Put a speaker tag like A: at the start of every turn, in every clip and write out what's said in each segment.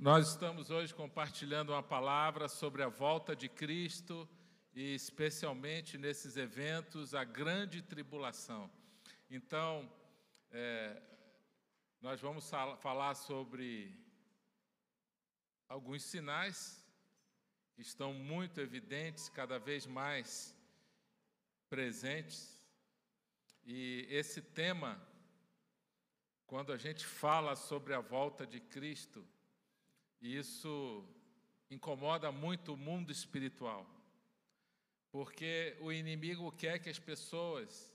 A: Nós estamos hoje compartilhando uma palavra sobre a volta de Cristo e, especialmente nesses eventos, a grande tribulação. Então, é, nós vamos falar sobre alguns sinais que estão muito evidentes, cada vez mais presentes. E esse tema, quando a gente fala sobre a volta de Cristo, e isso incomoda muito o mundo espiritual, porque o inimigo quer que as pessoas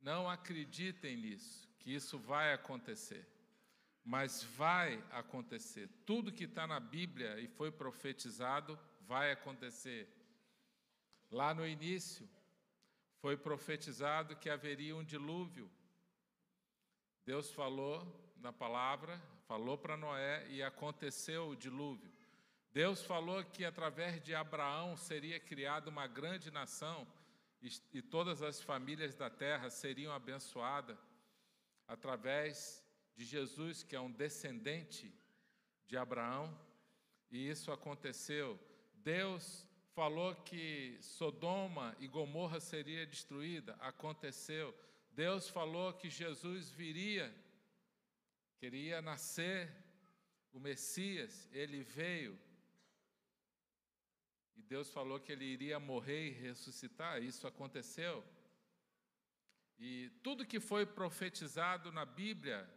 A: não acreditem nisso, que isso vai acontecer. Mas vai acontecer. Tudo que está na Bíblia e foi profetizado vai acontecer. Lá no início, foi profetizado que haveria um dilúvio. Deus falou na palavra, falou para Noé e aconteceu o dilúvio. Deus falou que através de Abraão seria criada uma grande nação e, e todas as famílias da terra seriam abençoadas através de Jesus, que é um descendente de Abraão, e isso aconteceu. Deus falou que Sodoma e Gomorra seria destruída, aconteceu. Deus falou que Jesus viria Queria nascer o Messias, ele veio. E Deus falou que ele iria morrer e ressuscitar, isso aconteceu. E tudo que foi profetizado na Bíblia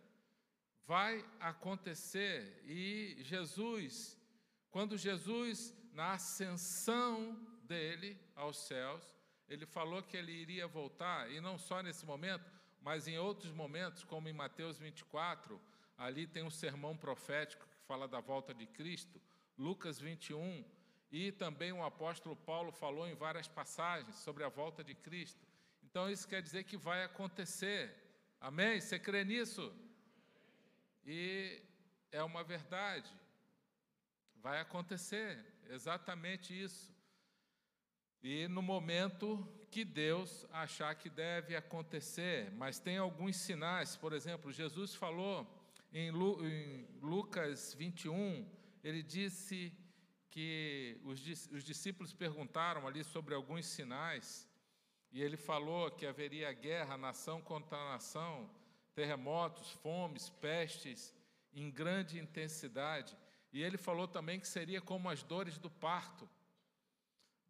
A: vai acontecer. E Jesus, quando Jesus, na ascensão dele aos céus, ele falou que ele iria voltar, e não só nesse momento, mas em outros momentos, como em Mateus 24, Ali tem um sermão profético que fala da volta de Cristo, Lucas 21, e também o apóstolo Paulo falou em várias passagens sobre a volta de Cristo. Então isso quer dizer que vai acontecer. Amém? Você crê nisso? E é uma verdade. Vai acontecer exatamente isso. E no momento que Deus achar que deve acontecer, mas tem alguns sinais, por exemplo, Jesus falou em, Lucas 21, ele disse que os, discípulos perguntaram ali sobre alguns sinais, e ele falou que haveria guerra, nação contra nação, terremotos, fomes, pestes, em grande intensidade. E ele falou também que seria como as dores do parto,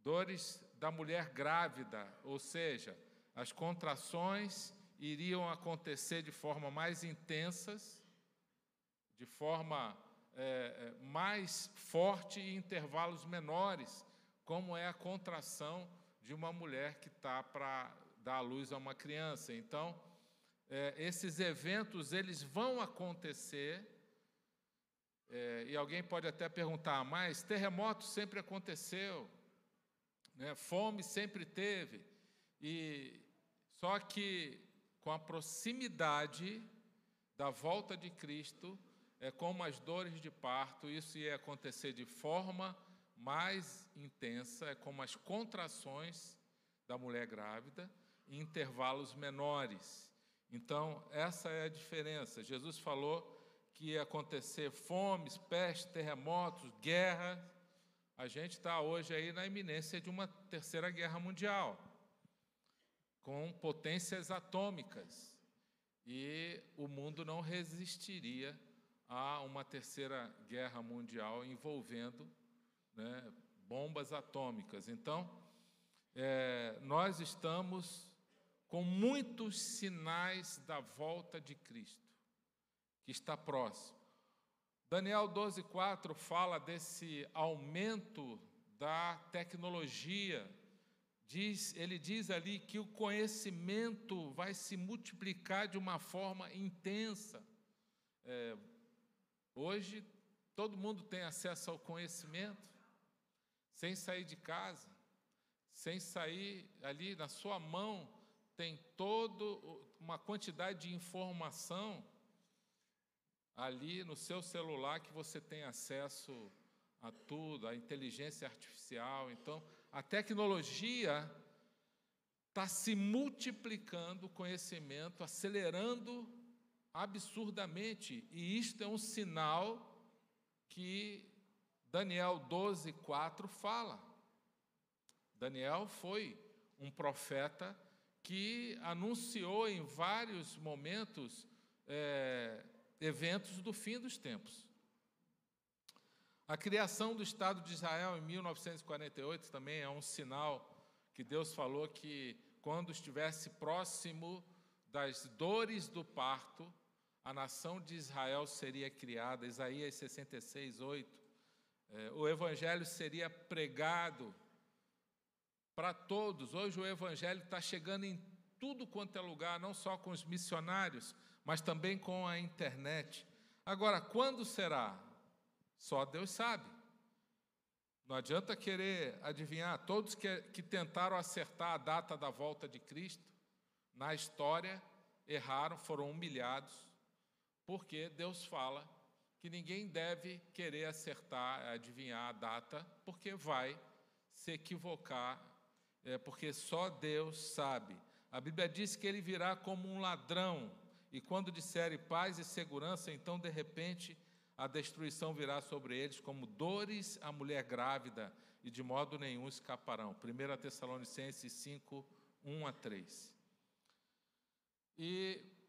A: dores da mulher grávida, ou seja, as contrações iriam acontecer de forma mais intensas de forma é, é, mais forte em intervalos menores, como é a contração de uma mulher que está para dar à luz a uma criança. Então, é, esses eventos eles vão acontecer. É, e alguém pode até perguntar, mas terremoto sempre aconteceu, né? fome sempre teve, e só que com a proximidade da volta de Cristo, é como as dores de parto, isso ia acontecer de forma mais intensa, é como as contrações da mulher grávida, em intervalos menores. Então, essa é a diferença. Jesus falou que ia acontecer fomes, pestes, terremotos, guerra. A gente está hoje aí na iminência de uma terceira guerra mundial, com potências atômicas. E o mundo não resistiria a uma terceira guerra mundial envolvendo né, bombas atômicas. Então, é, nós estamos com muitos sinais da volta de Cristo, que está próximo. Daniel 12,4 fala desse aumento da tecnologia. Diz, ele diz ali que o conhecimento vai se multiplicar de uma forma intensa. É, Hoje, todo mundo tem acesso ao conhecimento, sem sair de casa, sem sair ali na sua mão, tem toda uma quantidade de informação ali no seu celular que você tem acesso a tudo, a inteligência artificial. Então, a tecnologia está se multiplicando o conhecimento, acelerando absurdamente, e isto é um sinal que Daniel 12, 4 fala. Daniel foi um profeta que anunciou em vários momentos é, eventos do fim dos tempos. A criação do Estado de Israel em 1948 também é um sinal que Deus falou que quando estivesse próximo das dores do parto, a nação de Israel seria criada. Isaías 66, 8. É, o evangelho seria pregado para todos. Hoje o Evangelho está chegando em tudo quanto é lugar, não só com os missionários, mas também com a internet. Agora, quando será? Só Deus sabe. Não adianta querer adivinhar. Todos que, que tentaram acertar a data da volta de Cristo, na história, erraram, foram humilhados, porque Deus fala que ninguém deve querer acertar, adivinhar a data, porque vai se equivocar é, porque só Deus sabe. A Bíblia diz que ele virá como um ladrão, e quando disserem paz e segurança, então de repente a destruição virá sobre eles como dores à mulher grávida, e de modo nenhum escaparão. 1 Tessalonicenses 5, 1 a 3. E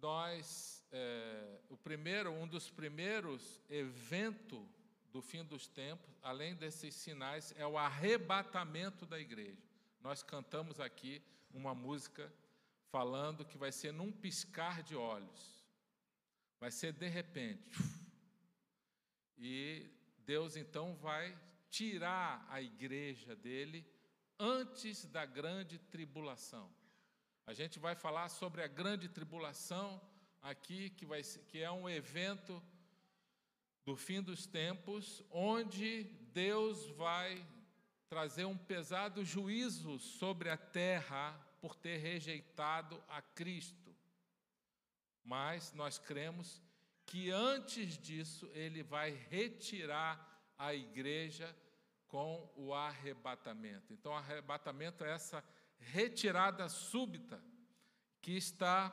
A: nós, é, o primeiro, um dos primeiros eventos do fim dos tempos, além desses sinais, é o arrebatamento da igreja. Nós cantamos aqui uma música falando que vai ser num piscar de olhos, vai ser de repente. E Deus então vai tirar a igreja dele antes da grande tribulação. A gente vai falar sobre a grande tribulação aqui, que, vai, que é um evento do fim dos tempos, onde Deus vai trazer um pesado juízo sobre a terra por ter rejeitado a Cristo. Mas nós cremos que antes disso ele vai retirar a igreja com o arrebatamento. Então, o arrebatamento é essa retirada súbita que está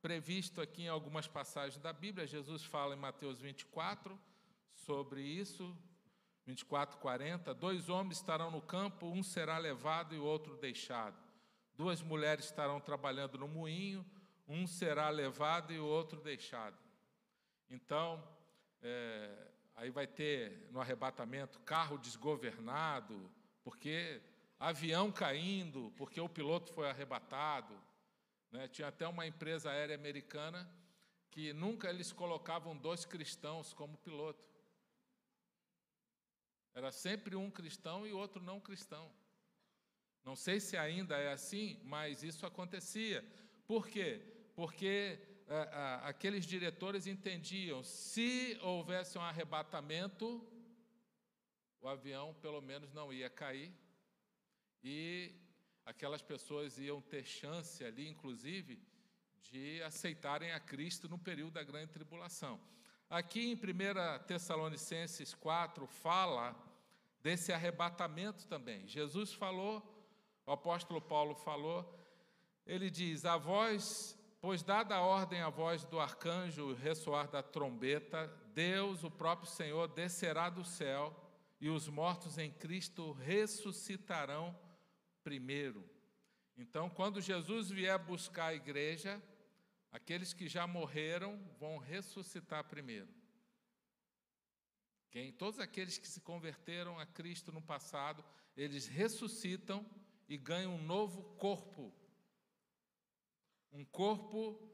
A: previsto aqui em algumas passagens da Bíblia. Jesus fala em Mateus 24 sobre isso, 24, 40. Dois homens estarão no campo, um será levado e o outro deixado. Duas mulheres estarão trabalhando no moinho, um será levado e o outro deixado. Então, é, aí vai ter no arrebatamento carro desgovernado, porque avião caindo, porque o piloto foi arrebatado. Né? Tinha até uma empresa aérea americana que nunca eles colocavam dois cristãos como piloto. Era sempre um cristão e outro não cristão. Não sei se ainda é assim, mas isso acontecia. Por quê? Porque é, é, aqueles diretores entendiam, se houvesse um arrebatamento, o avião pelo menos não ia cair e aquelas pessoas iam ter chance ali, inclusive, de aceitarem a Cristo no período da grande tribulação. Aqui em 1 Tessalonicenses 4 fala desse arrebatamento também. Jesus falou, o apóstolo Paulo falou, ele diz: A voz, pois dada a ordem à voz do arcanjo, ressoar da trombeta, Deus, o próprio Senhor, descerá do céu e os mortos em Cristo ressuscitarão primeiro. Então, quando Jesus vier buscar a igreja, aqueles que já morreram vão ressuscitar primeiro. Quem, todos aqueles que se converteram a Cristo no passado, eles ressuscitam e ganham um novo corpo. Um corpo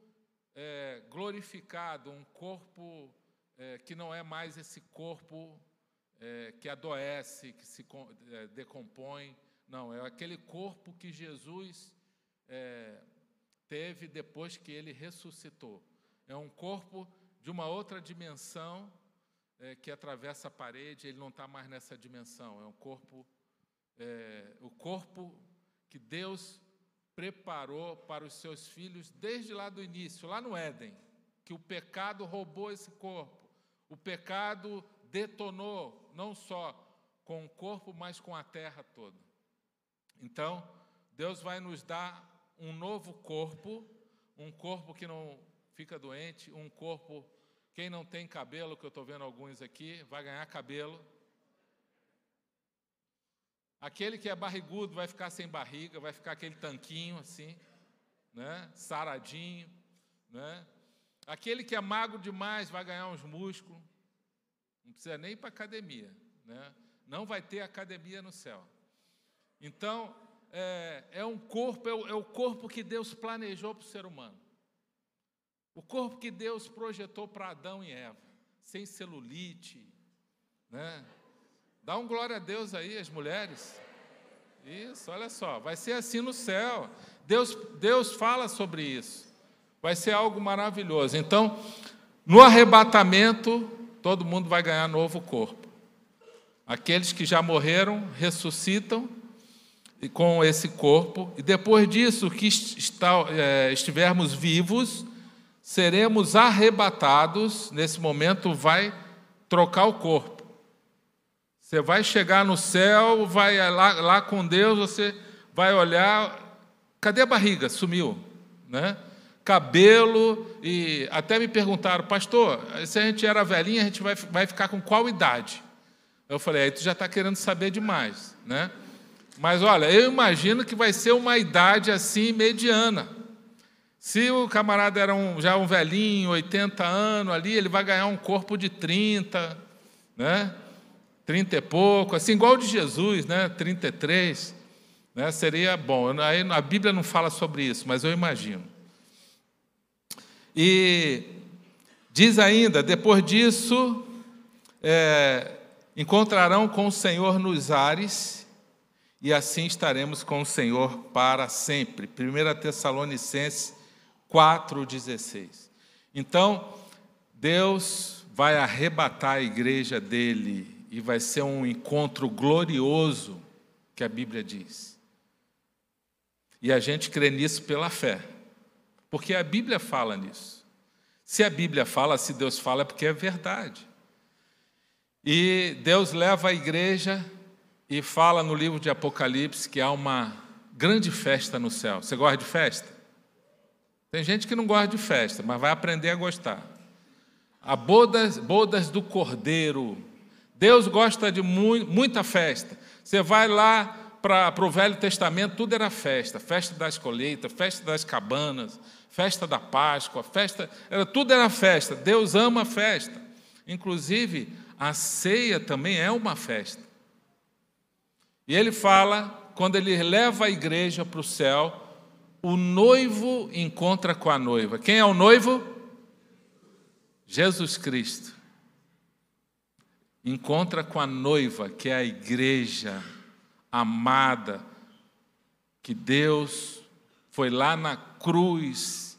A: é, glorificado, um corpo é, que não é mais esse corpo é, que adoece, que se é, decompõe, não, é aquele corpo que Jesus é, teve depois que ele ressuscitou. É um corpo de uma outra dimensão é, que atravessa a parede, ele não está mais nessa dimensão. É um corpo, é, o corpo que Deus preparou para os seus filhos desde lá do início, lá no Éden, que o pecado roubou esse corpo. O pecado detonou, não só com o corpo, mas com a terra toda. Então, Deus vai nos dar um novo corpo, um corpo que não fica doente, um corpo Quem não tem cabelo, que eu estou vendo alguns aqui, vai ganhar cabelo. Aquele que é barrigudo vai ficar sem barriga, vai ficar aquele tanquinho assim, né? Saradinho, né? Aquele que é magro demais vai ganhar uns músculos. Não precisa nem ir para academia, né? Não vai ter academia no céu. Então, é, é um corpo, é o, é o corpo que Deus planejou para o ser humano. O corpo que Deus projetou para Adão e Eva, sem celulite, né? Dá um glória a Deus aí, as mulheres. Isso, olha só, vai ser assim no céu. Deus, Deus fala sobre isso. Vai ser algo maravilhoso. Então, no arrebatamento, todo mundo vai ganhar novo corpo. Aqueles que já morreram ressuscitam com esse corpo, e depois disso, que está, é, estivermos vivos, seremos arrebatados. Nesse momento, vai trocar o corpo. Você vai chegar no céu, vai lá, lá com Deus, você vai olhar, cadê a barriga? Sumiu, né? Cabelo e até me perguntaram, pastor, se a gente era velhinha, a gente vai, vai ficar com qual idade? Eu falei, aí tu já está querendo saber demais, né? Mas olha, eu imagino que vai ser uma idade assim mediana. Se o camarada era um, já um velhinho, 80 anos ali, ele vai ganhar um corpo de 30, né? 30 e pouco, assim, igual o de Jesus, né? 33, né? Seria bom. Aí a Bíblia não fala sobre isso, mas eu imagino. E diz ainda, depois disso, é, encontrarão com o Senhor nos ares, e assim estaremos com o Senhor para sempre. 1 Tessalonicenses 4,16. Então, Deus vai arrebatar a igreja dele e vai ser um encontro glorioso, que a Bíblia diz. E a gente crê nisso pela fé, porque a Bíblia fala nisso. Se a Bíblia fala, se Deus fala, é porque é verdade. E Deus leva a igreja e fala no livro de Apocalipse que há uma grande festa no céu. Você gosta de festa? Tem gente que não gosta de festa, mas vai aprender a gostar. A bodas, bodas do Cordeiro, Deus gosta de mu muita festa. Você vai lá para o Velho Testamento, tudo era festa, festa das colheitas, festa das cabanas, festa da Páscoa, festa, era, tudo era festa. Deus ama festa. Inclusive, a ceia também é uma festa. E ele fala, quando ele leva a igreja para o céu, o noivo encontra com a noiva. Quem é o noivo? Jesus Cristo encontra com a noiva, que é a igreja amada, que Deus foi lá na cruz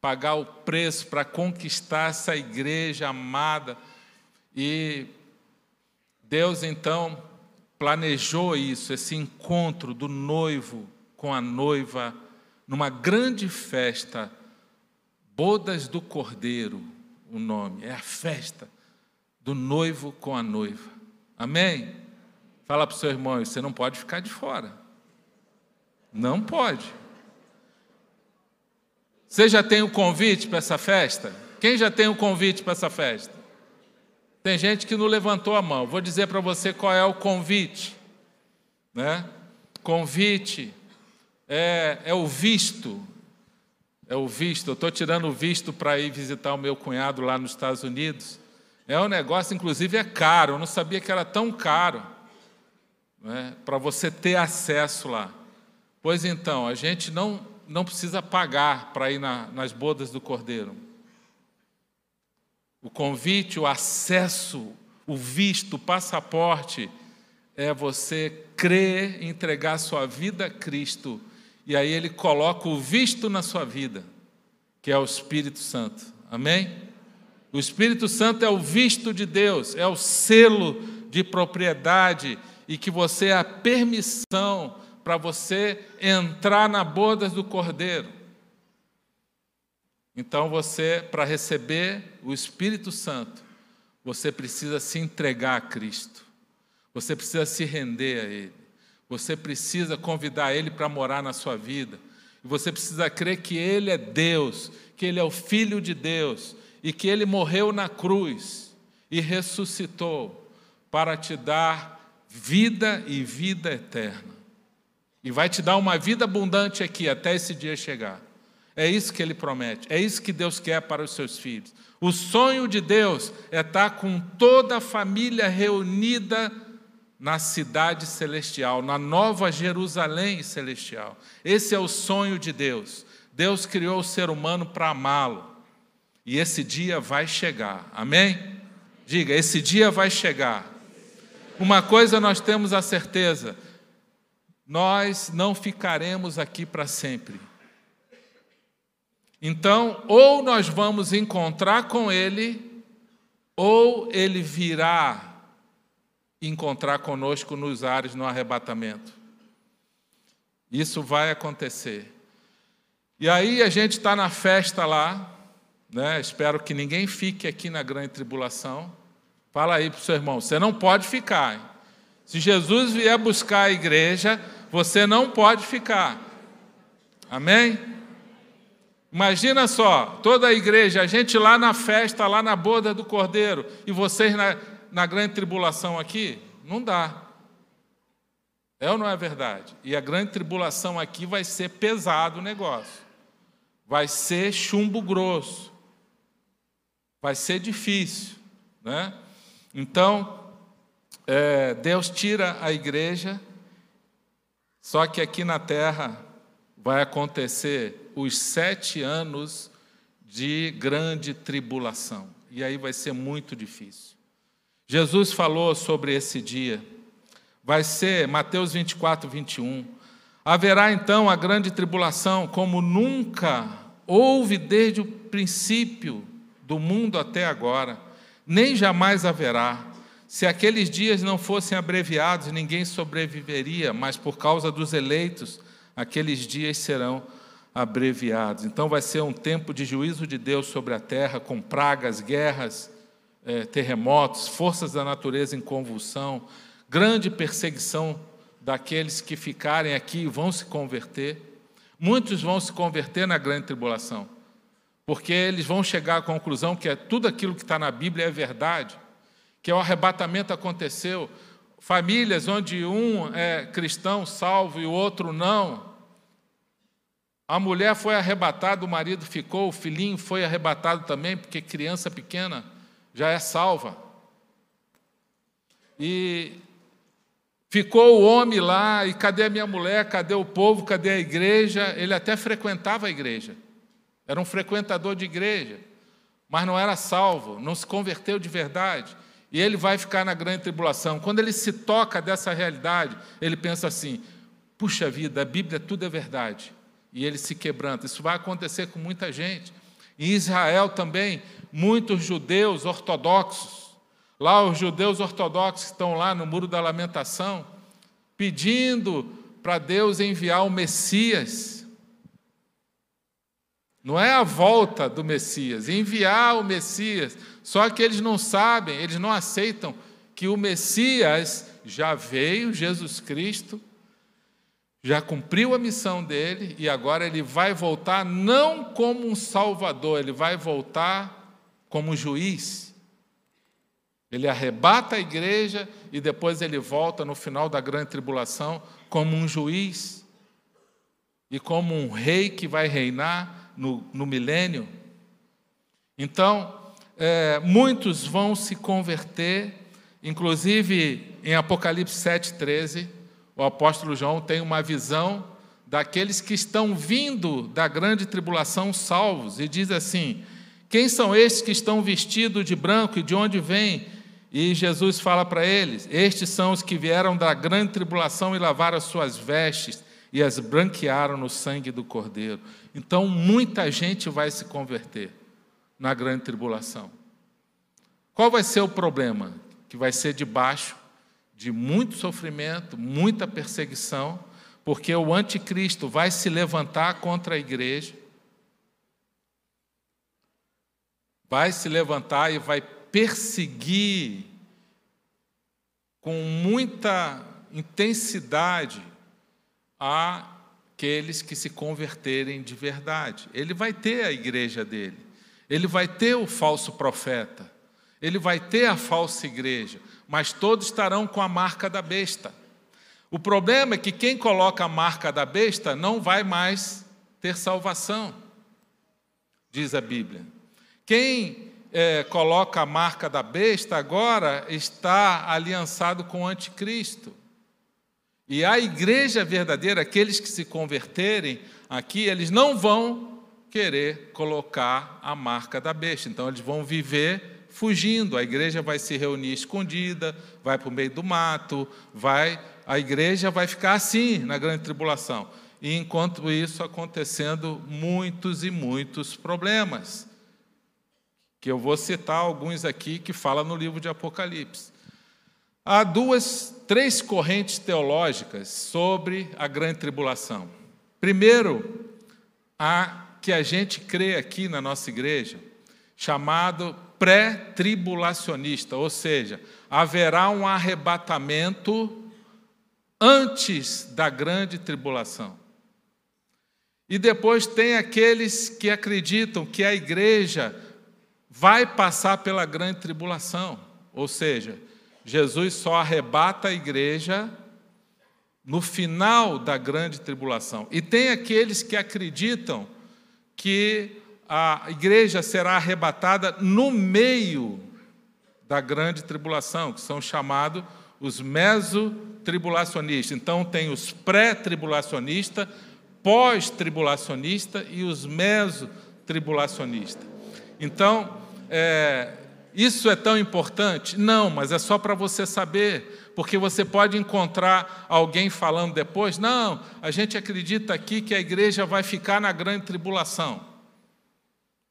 A: pagar o preço para conquistar essa igreja amada. E Deus então planejou isso, esse encontro do noivo com a noiva, numa grande festa, Bodas do Cordeiro, o nome, é a festa do noivo com a noiva. Amém? Fala para o seu irmão, você não pode ficar de fora. Não pode. Você já tem o convite para essa festa? Quem já tem o convite para essa festa? Tem gente que não levantou a mão. Vou dizer para você qual é o convite. Né? Convite é, é o visto. É o visto. Eu estou tirando o visto para ir visitar o meu cunhado lá nos Estados Unidos. É um negócio, inclusive, é caro. Eu não sabia que era tão caro né, para você ter acesso lá. Pois então, a gente não, não precisa pagar para ir na, nas bodas do Cordeiro. O convite, o acesso, o visto, o passaporte é você crer, entregar sua vida a Cristo. E aí ele coloca o visto na sua vida, que é o Espírito Santo. Amém? O Espírito Santo é o visto de Deus, é o selo de propriedade e que você é a permissão para você entrar na bodas do Cordeiro. Então você, para receber o Espírito Santo, você precisa se entregar a Cristo. Você precisa se render a Ele. Você precisa convidar Ele para morar na sua vida. E você precisa crer que Ele é Deus, que Ele é o Filho de Deus, e que ele morreu na cruz e ressuscitou para te dar vida e vida eterna. E vai te dar uma vida abundante aqui até esse dia chegar. É isso que ele promete, é isso que Deus quer para os seus filhos. O sonho de Deus é estar com toda a família reunida na cidade celestial, na nova Jerusalém celestial. Esse é o sonho de Deus. Deus criou o ser humano para amá-lo. E esse dia vai chegar. Amém? Diga, esse dia vai chegar. Uma coisa nós temos a certeza: nós não ficaremos aqui para sempre. Então, ou nós vamos encontrar com Ele, ou Ele virá encontrar conosco nos ares no arrebatamento. Isso vai acontecer. E aí a gente está na festa lá, né? espero que ninguém fique aqui na grande tribulação. Fala aí para o seu irmão, você não pode ficar. Hein? Se Jesus vier buscar a igreja, você não pode ficar. Amém? Imagina só, toda a igreja, a gente lá na festa, lá na boda do Cordeiro, e vocês na, na grande tribulação aqui? Não dá. É ou não é verdade? E a grande tribulação aqui vai ser pesado o negócio. Vai ser chumbo grosso. Vai ser difícil. Né? Então, é, Deus tira a igreja, só que aqui na terra vai acontecer os sete anos de grande tribulação. E aí vai ser muito difícil. Jesus falou sobre esse dia. Vai ser Mateus 24, 21. Haverá então a grande tribulação, como nunca houve desde o princípio do mundo até agora, nem jamais haverá. Se aqueles dias não fossem abreviados, ninguém sobreviveria, mas por causa dos eleitos, aqueles dias serão abreviados. Então vai ser um tempo de juízo de Deus sobre a terra, com pragas, guerras, é, terremotos, forças da natureza em convulsão, grande perseguição daqueles que ficarem aqui e vão se converter. Muitos vão se converter na grande tribulação, porque eles vão chegar à conclusão que é tudo aquilo que está na Bíblia é verdade, que o arrebatamento aconteceu. Famílias onde um é cristão salvo e o outro não. A mulher foi arrebatada, o marido ficou, o filhinho foi arrebatado também, porque criança pequena já é salva. E ficou o homem lá, e cadê a minha mulher, cadê o povo, cadê a igreja? Ele até frequentava a igreja, era um frequentador de igreja, mas não era salvo, não se converteu de verdade. E ele vai ficar na grande tribulação. Quando ele se toca dessa realidade, ele pensa assim: puxa vida, a Bíblia tudo é verdade. E ele se quebranta. Isso vai acontecer com muita gente. Em Israel também, muitos judeus ortodoxos, lá os judeus ortodoxos estão lá no Muro da Lamentação, pedindo para Deus enviar o Messias. Não é a volta do Messias, enviar o Messias. Só que eles não sabem, eles não aceitam que o Messias já veio, Jesus Cristo, já cumpriu a missão dele e agora ele vai voltar não como um salvador, ele vai voltar como juiz. Ele arrebata a igreja e depois ele volta no final da grande tribulação como um juiz e como um rei que vai reinar no, no milênio. Então, é, muitos vão se converter, inclusive em Apocalipse 7,13 o apóstolo João tem uma visão daqueles que estão vindo da grande tribulação salvos, e diz assim: Quem são estes que estão vestidos de branco e de onde vêm? E Jesus fala para eles: Estes são os que vieram da grande tribulação e lavaram as suas vestes e as branquearam no sangue do Cordeiro. Então, muita gente vai se converter na grande tribulação. Qual vai ser o problema? Que vai ser debaixo de muito sofrimento, muita perseguição, porque o anticristo vai se levantar contra a igreja, vai se levantar e vai perseguir com muita intensidade aqueles que se converterem de verdade. Ele vai ter a igreja dele. ele vai ter o falso profeta, ele vai ter a falsa igreja, mas todos estarão com a marca da besta. O problema é que quem coloca a marca da besta não vai mais ter salvação, diz a Bíblia. Quem é, coloca a marca da besta agora está aliançado com o anticristo. E a igreja verdadeira, aqueles que se converterem aqui, eles não vão querer colocar a marca da besta. Então, eles vão viver fugindo. A igreja vai se reunir escondida, vai para o meio do mato, vai, a igreja vai ficar assim na grande tribulação. E enquanto isso acontecendo muitos e muitos problemas. Que eu vou citar alguns aqui que fala no livro de Apocalipse. Há duas, três correntes teológicas sobre a grande tribulação. Primeiro, a que a gente crê aqui na nossa igreja, chamado pré-tribulacionista, ou seja, haverá um arrebatamento antes da grande tribulação. E depois tem aqueles que acreditam que a igreja vai passar pela grande tribulação, ou seja, Jesus só arrebata a igreja no final da grande tribulação. E tem aqueles que acreditam que a igreja será arrebatada no meio da grande tribulação, que são chamados os mesotribulacionistas. Então, tem os pré-tribulacionistas, pós-tribulacionistas e os mesotribulacionistas. Então, é, isso é tão importante? Não, mas é só para você saber, porque você pode encontrar alguém falando depois: não, a gente acredita aqui que a igreja vai ficar na grande tribulação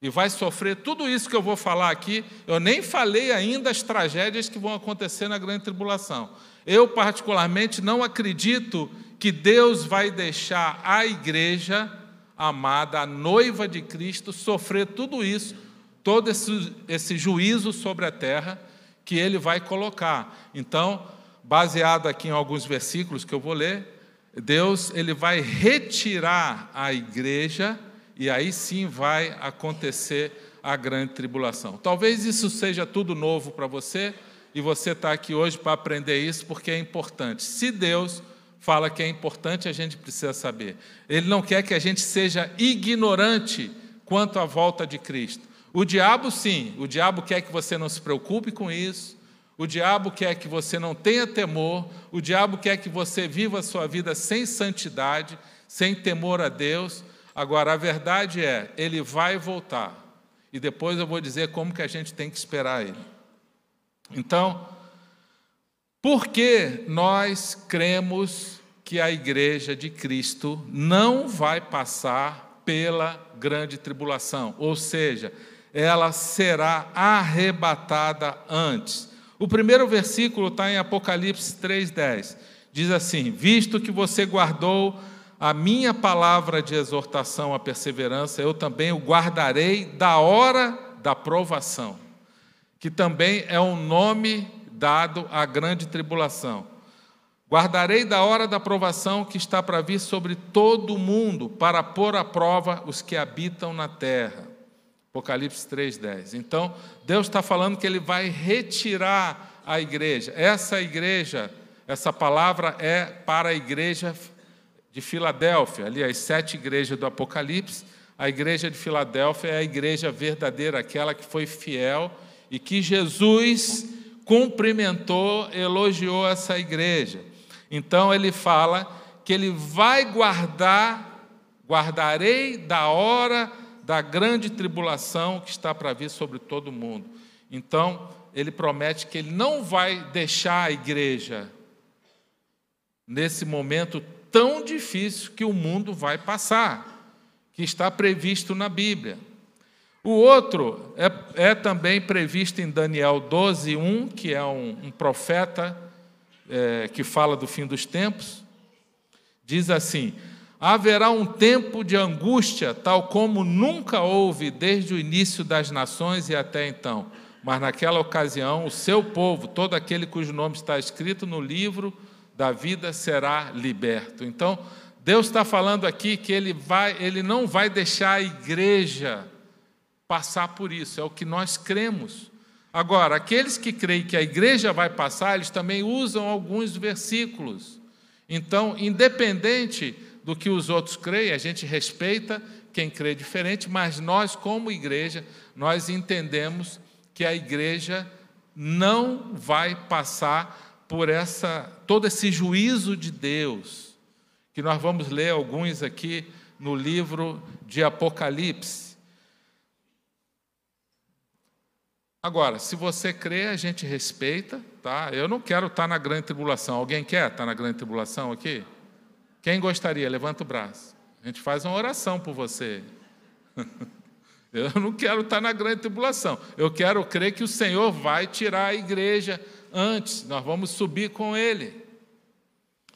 A: e vai sofrer tudo isso que eu vou falar aqui. Eu nem falei ainda as tragédias que vão acontecer na grande tribulação. Eu, particularmente, não acredito que Deus vai deixar a igreja amada, a noiva de Cristo, sofrer tudo isso todo esse, esse juízo sobre a terra que ele vai colocar. Então, baseado aqui em alguns versículos que eu vou ler, Deus ele vai retirar a igreja e aí sim vai acontecer a grande tribulação. Talvez isso seja tudo novo para você e você está aqui hoje para aprender isso porque é importante. Se Deus fala que é importante, a gente precisa saber. Ele não quer que a gente seja ignorante quanto à volta de Cristo. O diabo, sim, o diabo quer que você não se preocupe com isso, o diabo quer que você não tenha temor, o diabo quer que você viva a sua vida sem santidade, sem temor a Deus. Agora, a verdade é, ele vai voltar. E depois eu vou dizer como que a gente tem que esperar ele. Então, por que nós cremos que a igreja de Cristo não vai passar pela grande tribulação? Ou seja, ela será arrebatada antes. O primeiro versículo está em Apocalipse 3,10. Diz assim: Visto que você guardou a minha palavra de exortação à perseverança, eu também o guardarei da hora da provação, que também é um nome dado à grande tribulação. Guardarei da hora da provação que está para vir sobre todo o mundo, para pôr à prova os que habitam na terra. Apocalipse 3,10. Então, Deus está falando que Ele vai retirar a igreja. Essa igreja, essa palavra é para a igreja de Filadélfia, ali as sete igrejas do Apocalipse. A igreja de Filadélfia é a igreja verdadeira, aquela que foi fiel e que Jesus cumprimentou, elogiou essa igreja. Então ele fala que ele vai guardar, guardarei da hora da grande tribulação que está para vir sobre todo o mundo. Então, ele promete que ele não vai deixar a igreja nesse momento tão difícil que o mundo vai passar, que está previsto na Bíblia. O outro é, é também previsto em Daniel 12, 1, que é um, um profeta é, que fala do fim dos tempos. Diz assim: haverá um tempo de angústia, tal como nunca houve desde o início das nações e até então. Mas naquela ocasião, o seu povo, todo aquele cujo nome está escrito no livro da vida, será liberto. Então, Deus está falando aqui que ele, vai, ele não vai deixar a igreja passar por isso, é o que nós cremos. Agora, aqueles que creem que a igreja vai passar, eles também usam alguns versículos. Então, independente do que os outros creem, a gente respeita quem crê diferente, mas nós, como igreja, nós entendemos que a igreja não vai passar por essa todo esse juízo de Deus, que nós vamos ler alguns aqui no livro de Apocalipse. Agora, se você crê, a gente respeita, tá? Eu não quero estar na grande tribulação. Alguém quer estar na grande tribulação aqui? Quem gostaria? Levanta o braço. A gente faz uma oração por você. Eu não quero estar na grande tribulação. Eu quero crer que o Senhor vai tirar a igreja antes. Nós vamos subir com Ele.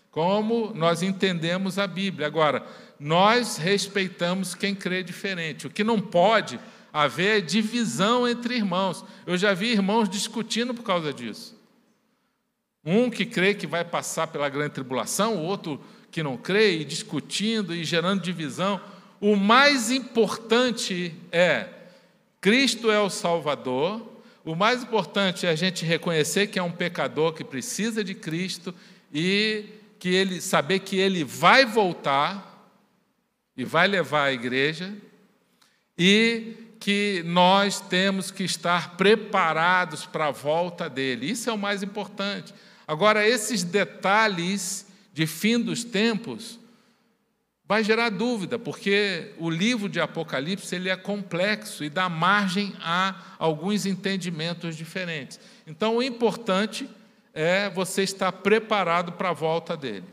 A: Como nós entendemos a Bíblia. Agora, nós respeitamos quem crê diferente. O que não pode haver divisão entre irmãos. Eu já vi irmãos discutindo por causa disso. Um que crê que vai passar pela grande tribulação, o outro que não crê, e discutindo e gerando divisão. O mais importante é: Cristo é o Salvador. O mais importante é a gente reconhecer que é um pecador que precisa de Cristo e que ele saber que ele vai voltar e vai levar a igreja e que nós temos que estar preparados para a volta dele. Isso é o mais importante. Agora, esses detalhes de fim dos tempos vai gerar dúvida, porque o livro de Apocalipse ele é complexo e dá margem a alguns entendimentos diferentes. Então, o importante é você estar preparado para a volta dele.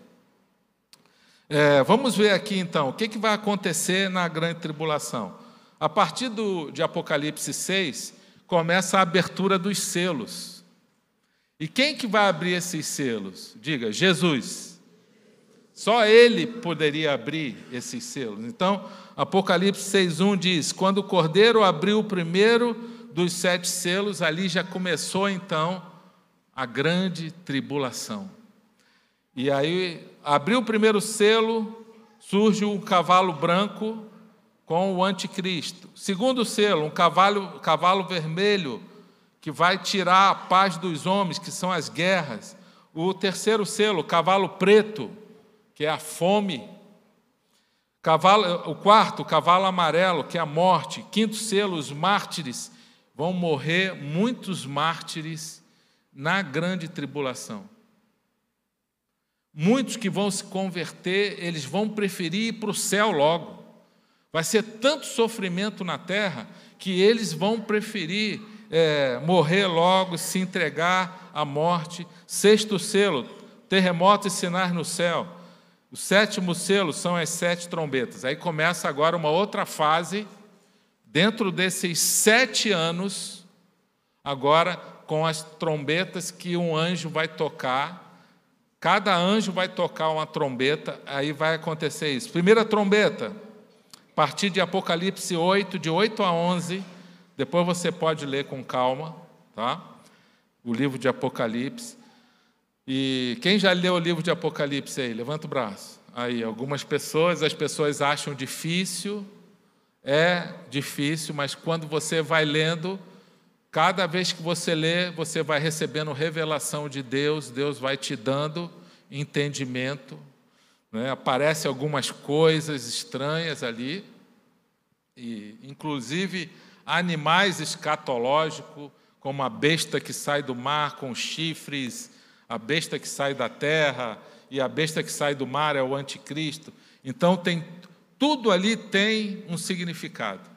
A: É, vamos ver aqui então o que, que vai acontecer na grande tribulação. A partir do, de Apocalipse 6, começa a abertura dos selos. E quem que vai abrir esses selos? Diga, Jesus. Só ele poderia abrir esses selos. Então, Apocalipse 6:1 diz: "Quando o Cordeiro abriu o primeiro dos sete selos, ali já começou então a grande tribulação. E aí abriu o primeiro selo, surge um cavalo branco com o anticristo. Segundo selo, um cavalo, cavalo vermelho que vai tirar a paz dos homens, que são as guerras. O terceiro selo, cavalo preto, que é a fome. Cavalo, o quarto, cavalo amarelo, que é a morte. Quinto selo, os mártires. Vão morrer muitos mártires na grande tribulação. Muitos que vão se converter, eles vão preferir ir para o céu logo. Vai ser tanto sofrimento na terra que eles vão preferir é, morrer logo, se entregar à morte. Sexto selo, terremotos e sinais no céu. O sétimo selo são as sete trombetas. Aí começa agora uma outra fase, dentro desses sete anos, agora com as trombetas que um anjo vai tocar. Cada anjo vai tocar uma trombeta, aí vai acontecer isso. Primeira trombeta, a partir de Apocalipse 8, de 8 a 11, depois você pode ler com calma, tá? O livro de Apocalipse. E quem já leu o livro de Apocalipse aí? Levanta o braço. Aí, algumas pessoas, as pessoas acham difícil, é difícil, mas quando você vai lendo, cada vez que você lê, você vai recebendo revelação de Deus, Deus vai te dando entendimento, né? Aparecem algumas coisas estranhas ali, e inclusive animais escatológicos, como a besta que sai do mar com chifres, a besta que sai da terra e a besta que sai do mar é o anticristo. Então tem tudo ali tem um significado.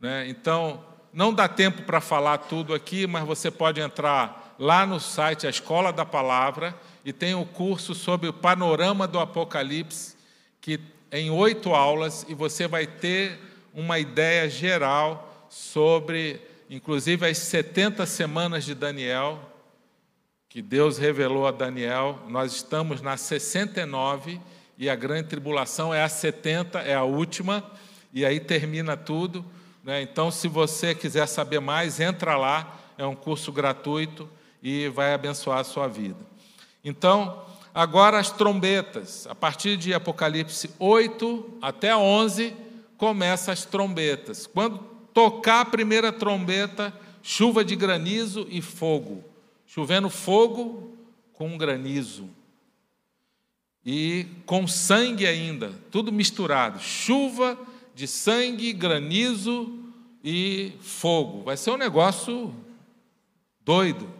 A: Né? Então não dá tempo para falar tudo aqui, mas você pode entrar lá no site A Escola da Palavra e tem o um curso sobre o panorama do Apocalipse, que em oito aulas, e você vai ter uma ideia geral sobre, inclusive, as 70 semanas de Daniel, que Deus revelou a Daniel. Nós estamos na 69 e a grande tribulação é a 70, é a última, e aí termina tudo. Né? Então, se você quiser saber mais, entra lá, é um curso gratuito e vai abençoar a sua vida. Então, agora as trombetas, a partir de Apocalipse 8 até 11, começam as trombetas. Quando tocar a primeira trombeta, chuva de granizo e fogo. Chovendo fogo com granizo. E com sangue ainda, tudo misturado. Chuva de sangue, granizo e fogo. Vai ser um negócio doido.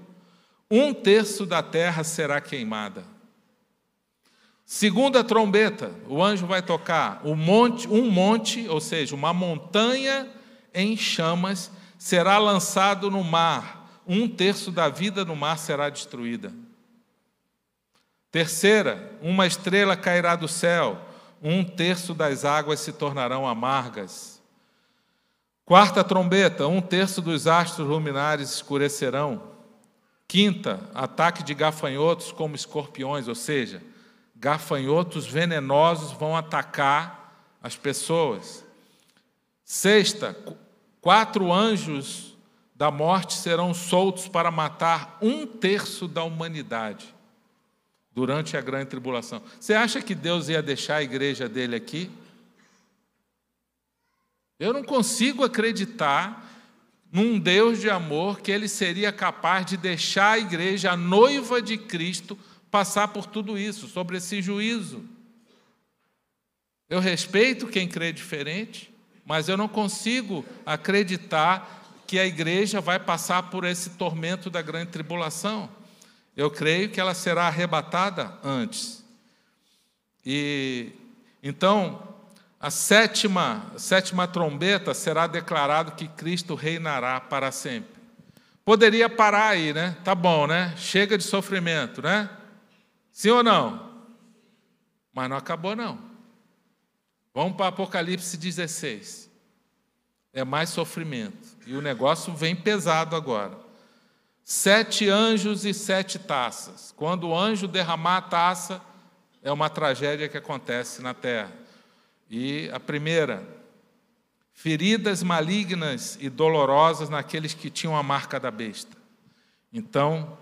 A: Um terço da terra será queimada. Segunda trombeta, o anjo vai tocar, o monte, um monte, ou seja, uma montanha em chamas, será lançado no mar. Um terço da vida no mar será destruída. Terceira, uma estrela cairá do céu, um terço das águas se tornarão amargas. Quarta trombeta, um terço dos astros luminares escurecerão. Quinta, ataque de gafanhotos como escorpiões, ou seja, gafanhotos venenosos vão atacar as pessoas. Sexta, quatro anjos da morte serão soltos para matar um terço da humanidade durante a grande tribulação. Você acha que Deus ia deixar a igreja dele aqui? Eu não consigo acreditar num Deus de amor que ele seria capaz de deixar a igreja, a noiva de Cristo, passar por tudo isso, sobre esse juízo. Eu respeito quem crê diferente, mas eu não consigo acreditar que a igreja vai passar por esse tormento da grande tribulação. Eu creio que ela será arrebatada antes. E então, a sétima, a sétima trombeta será declarado que Cristo reinará para sempre. Poderia parar aí, né? Tá bom, né? Chega de sofrimento, né? Sim ou não? Mas não acabou, não. Vamos para Apocalipse 16. É mais sofrimento. E o negócio vem pesado agora. Sete anjos e sete taças. Quando o anjo derramar a taça, é uma tragédia que acontece na terra. E a primeira, feridas malignas e dolorosas naqueles que tinham a marca da besta. Então,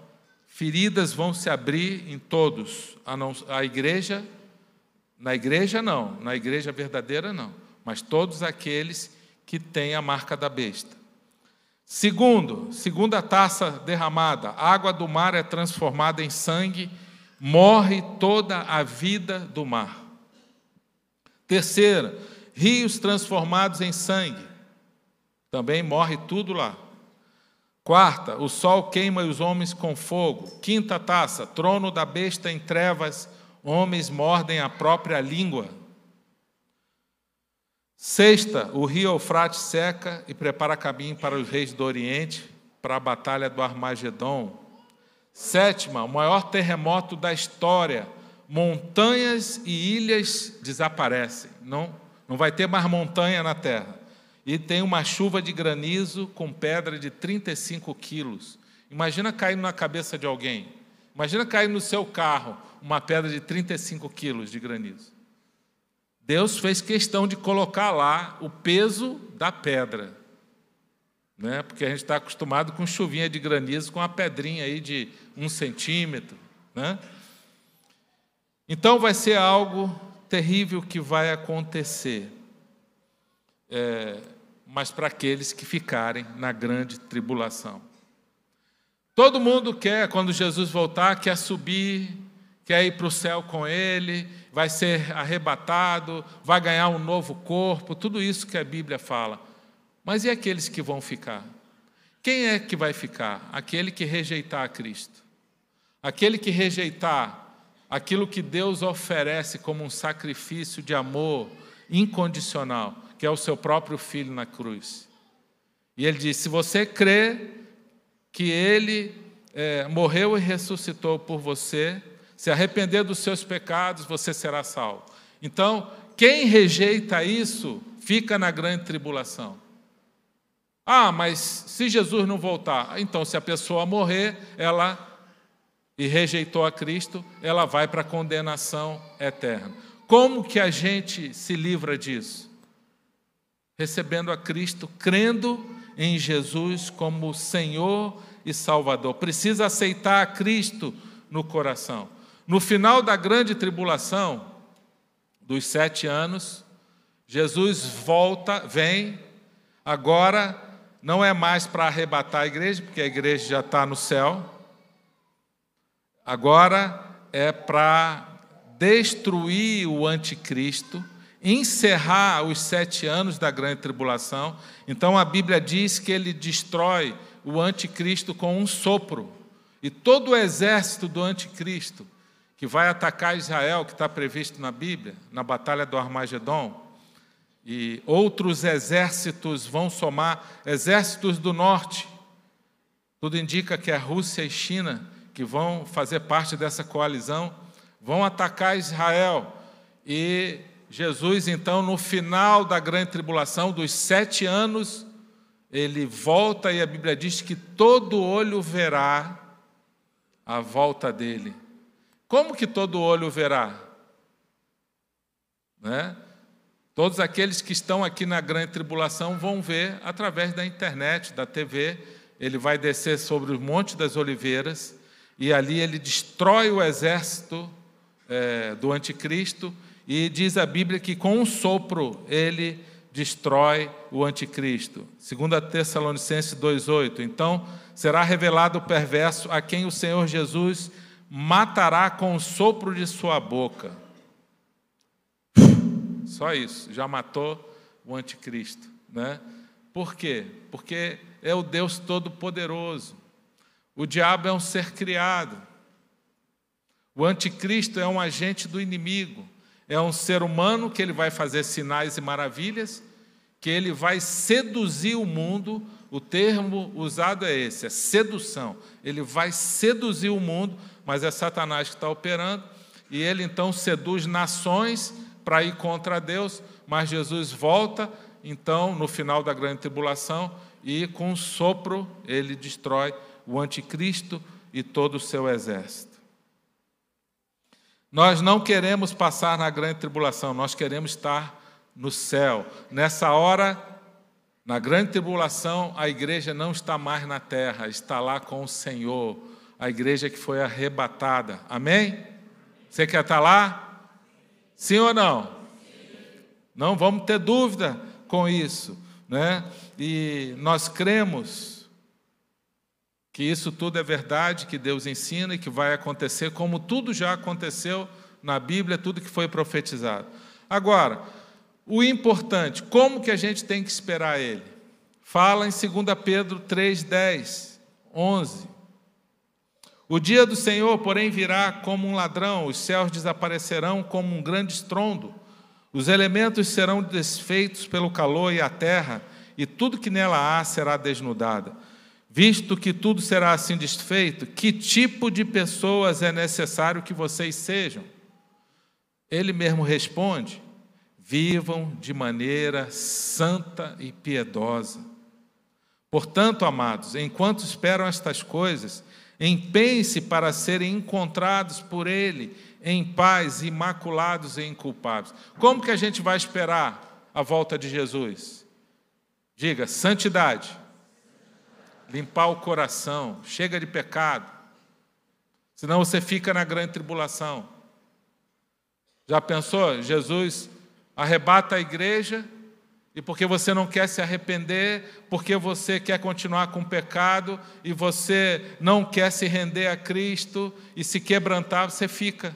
A: feridas vão se abrir em todos, a, não, a igreja, na igreja não, na igreja verdadeira não, mas todos aqueles que têm a marca da besta. Segundo, segunda taça derramada, água do mar é transformada em sangue, morre toda a vida do mar. Terceira, rios transformados em sangue, também morre tudo lá. Quarta, o sol queima os homens com fogo. Quinta taça, trono da besta em trevas, homens mordem a própria língua. Sexta, o rio Eufrates seca e prepara caminho para os reis do Oriente, para a batalha do Armagedon. Sétima, o maior terremoto da história. Montanhas e ilhas desaparecem. Não, não vai ter mais montanha na terra e tem uma chuva de granizo com pedra de 35 quilos. Imagina cair na cabeça de alguém. Imagina cair no seu carro uma pedra de 35 quilos de granizo. Deus fez questão de colocar lá o peso da pedra. Né? Porque a gente está acostumado com chuvinha de granizo, com uma pedrinha aí de um centímetro. Né? Então vai ser algo terrível que vai acontecer. É, mas para aqueles que ficarem na grande tribulação. Todo mundo quer, quando Jesus voltar, quer subir, quer ir para o céu com Ele, vai ser arrebatado, vai ganhar um novo corpo, tudo isso que a Bíblia fala. Mas e aqueles que vão ficar? Quem é que vai ficar? Aquele que rejeitar a Cristo. Aquele que rejeitar aquilo que Deus oferece como um sacrifício de amor incondicional que é o seu próprio filho na cruz. E ele diz: se você crê que ele é, morreu e ressuscitou por você, se arrepender dos seus pecados, você será salvo. Então, quem rejeita isso, fica na grande tribulação. Ah, mas se Jesus não voltar, então se a pessoa morrer, ela e rejeitou a Cristo, ela vai para a condenação eterna. Como que a gente se livra disso? recebendo a Cristo, crendo em Jesus como Senhor e Salvador. Precisa aceitar a Cristo no coração. No final da grande tribulação, dos sete anos, Jesus volta, vem, Agora não é mais para arrebatar a igreja, porque a igreja já está no céu. Agora é para destruir o anticristo, encerrar os sete anos da grande tribulação. Então a Bíblia diz que ele destrói o anticristo com um sopro. E todo o exército do anticristo que vai atacar Israel, que está previsto na Bíblia, na batalha do Armagedon, e outros exércitos vão somar, exércitos do norte. Tudo indica que é Rússia e China que vão fazer parte dessa coalizão, vão atacar Israel. E Jesus, então, no final da grande tribulação, dos sete anos, ele volta e a Bíblia diz que todo olho verá a volta dele. Como que todo olho verá? Né? Todos aqueles que estão aqui na grande tribulação vão ver através da internet, da TV. Ele vai descer sobre o Monte das Oliveiras e ali ele destrói o exército é, do anticristo. E diz a Bíblia que com um sopro ele destrói o anticristo. Segundo Tessalonicenses 2:8. Então será revelado o perverso a quem o Senhor Jesus matará com o sopro de sua boca. Só isso, já matou o anticristo, né? Por quê? Porque é o Deus todo-poderoso. O diabo é um ser criado. O anticristo é um agente do inimigo. É um ser humano que ele vai fazer sinais e maravilhas, que ele vai seduzir o mundo. O termo usado é esse, é sedução. Ele vai seduzir o mundo, mas é Satanás que está operando, e ele então seduz nações para ir contra Deus, mas Jesus volta, então, no final da grande tribulação, e com um sopro ele destrói o anticristo e todo o seu exército. Nós não queremos passar na grande tribulação, nós queremos estar no céu. Nessa hora, na grande tribulação, a igreja não está mais na terra, está lá com o Senhor, a igreja que foi arrebatada. Amém? Você quer estar lá? Sim ou não? Não vamos ter dúvida com isso, né? E nós cremos que isso tudo é verdade, que Deus ensina e que vai acontecer, como tudo já aconteceu na Bíblia, tudo que foi profetizado. Agora, o importante, como que a gente tem que esperar ele? Fala em 2 Pedro 3, 10, 11. O dia do Senhor, porém, virá como um ladrão, os céus desaparecerão como um grande estrondo, os elementos serão desfeitos pelo calor e a terra, e tudo que nela há será desnudada. Visto que tudo será assim desfeito, que tipo de pessoas é necessário que vocês sejam? Ele mesmo responde: vivam de maneira santa e piedosa. Portanto, amados, enquanto esperam estas coisas, Empenhe-se para serem encontrados por Ele em paz, imaculados e inculpáveis. Como que a gente vai esperar a volta de Jesus? Diga, santidade. Limpar o coração, chega de pecado. Senão você fica na grande tribulação. Já pensou? Jesus arrebata a igreja e porque você não quer se arrepender, porque você quer continuar com o pecado e você não quer se render a Cristo e se quebrantar, você fica.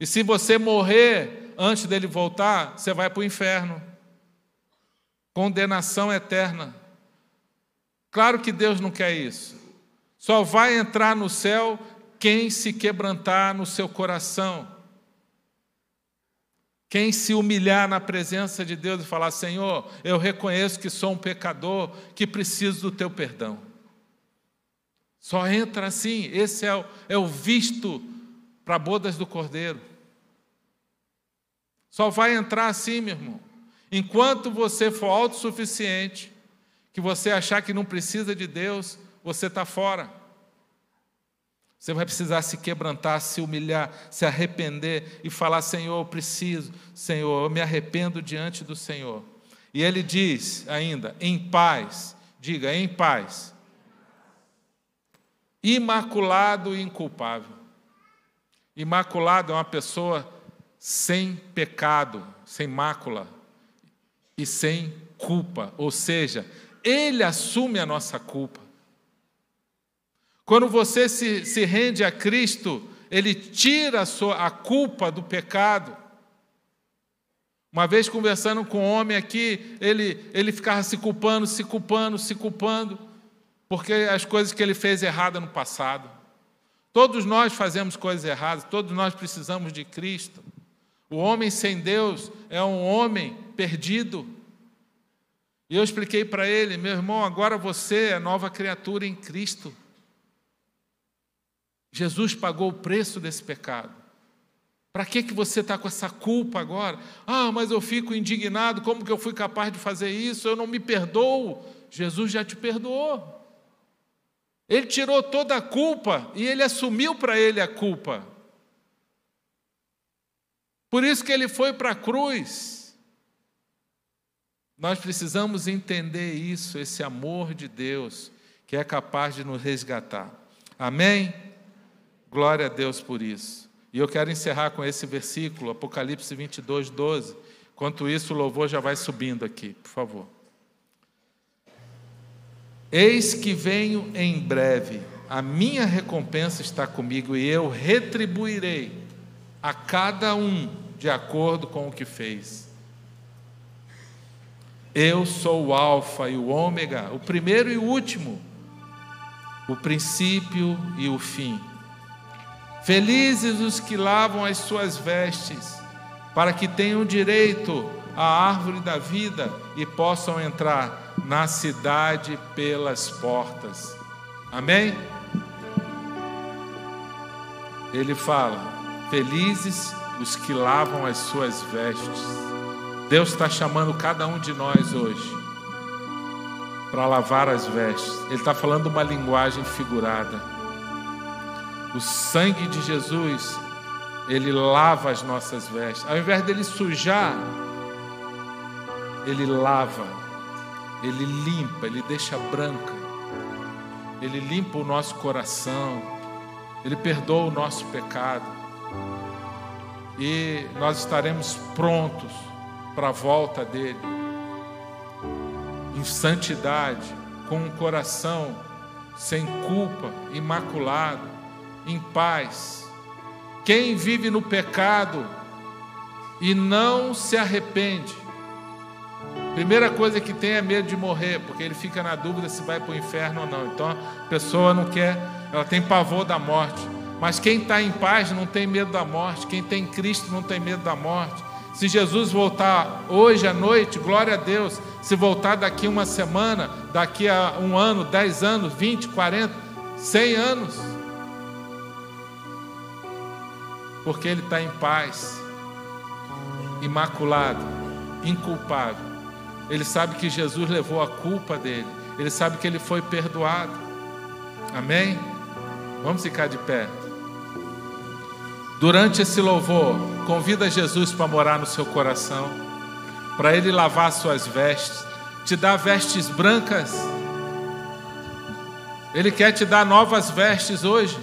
A: E se você morrer antes dele voltar, você vai para o inferno. Condenação eterna. Claro que Deus não quer isso. Só vai entrar no céu quem se quebrantar no seu coração quem se humilhar na presença de Deus e falar: Senhor, eu reconheço que sou um pecador, que preciso do teu perdão. Só entra assim, esse é o, é o visto para bodas do cordeiro. Só vai entrar assim, meu irmão. Enquanto você for autossuficiente, que você achar que não precisa de Deus, você está fora. Você vai precisar se quebrantar, se humilhar, se arrepender e falar: Senhor, eu preciso, Senhor, eu me arrependo diante do Senhor. E ele diz ainda: em paz, diga, em paz, imaculado e inculpável. Imaculado é uma pessoa sem pecado, sem mácula. e sem culpa, ou seja, Ele assume a nossa culpa. Quando você se, se rende a Cristo, Ele tira a, sua, a culpa do pecado. Uma vez conversando com um homem aqui, ele, ele ficava se culpando, se culpando, se culpando, porque as coisas que ele fez errada no passado. Todos nós fazemos coisas erradas, todos nós precisamos de Cristo. O homem sem Deus é um homem perdido. E eu expliquei para ele, meu irmão, agora você é nova criatura em Cristo. Jesus pagou o preço desse pecado. Para que, que você está com essa culpa agora? Ah, mas eu fico indignado, como que eu fui capaz de fazer isso? Eu não me perdoo. Jesus já te perdoou. Ele tirou toda a culpa e ele assumiu para ele a culpa. Por isso que ele foi para a cruz. Nós precisamos entender isso, esse amor de Deus que é capaz de nos resgatar. Amém? Glória a Deus por isso. E eu quero encerrar com esse versículo, Apocalipse 22, 12. Enquanto isso, o louvor já vai subindo aqui, por favor. Eis que venho em breve, a minha recompensa está comigo e eu retribuirei a cada um de acordo com o que fez. Eu sou o Alfa e o Ômega, o primeiro e o último, o princípio e o fim. Felizes os que lavam as suas vestes, para que tenham direito à árvore da vida e possam entrar na cidade pelas portas. Amém? Ele fala: Felizes os que lavam as suas vestes. Deus está chamando cada um de nós hoje para lavar as vestes. Ele está falando uma linguagem figurada. O sangue de Jesus, ele lava as nossas vestes. Ao invés dele sujar, ele lava ele limpa, Ele deixa branca, Ele limpa o nosso coração, Ele perdoa o nosso pecado. E nós estaremos prontos para a volta dele, em santidade, com um coração sem culpa, imaculado, em paz. Quem vive no pecado e não se arrepende, Primeira coisa que tem é medo de morrer, porque ele fica na dúvida se vai para o inferno ou não. Então a pessoa não quer, ela tem pavor da morte. Mas quem está em paz não tem medo da morte. Quem tem Cristo não tem medo da morte. Se Jesus voltar hoje à noite, glória a Deus. Se voltar daqui uma semana, daqui a um ano, dez anos, vinte, quarenta, cem anos. Porque ele está em paz, imaculado, inculpável. Ele sabe que Jesus levou a culpa dele. Ele sabe que ele foi perdoado. Amém? Vamos ficar de pé. Durante esse louvor, convida Jesus para morar no seu coração, para ele lavar suas vestes, te dar vestes brancas. Ele quer te dar novas vestes hoje.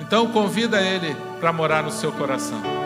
A: Então convida ele para morar no seu coração.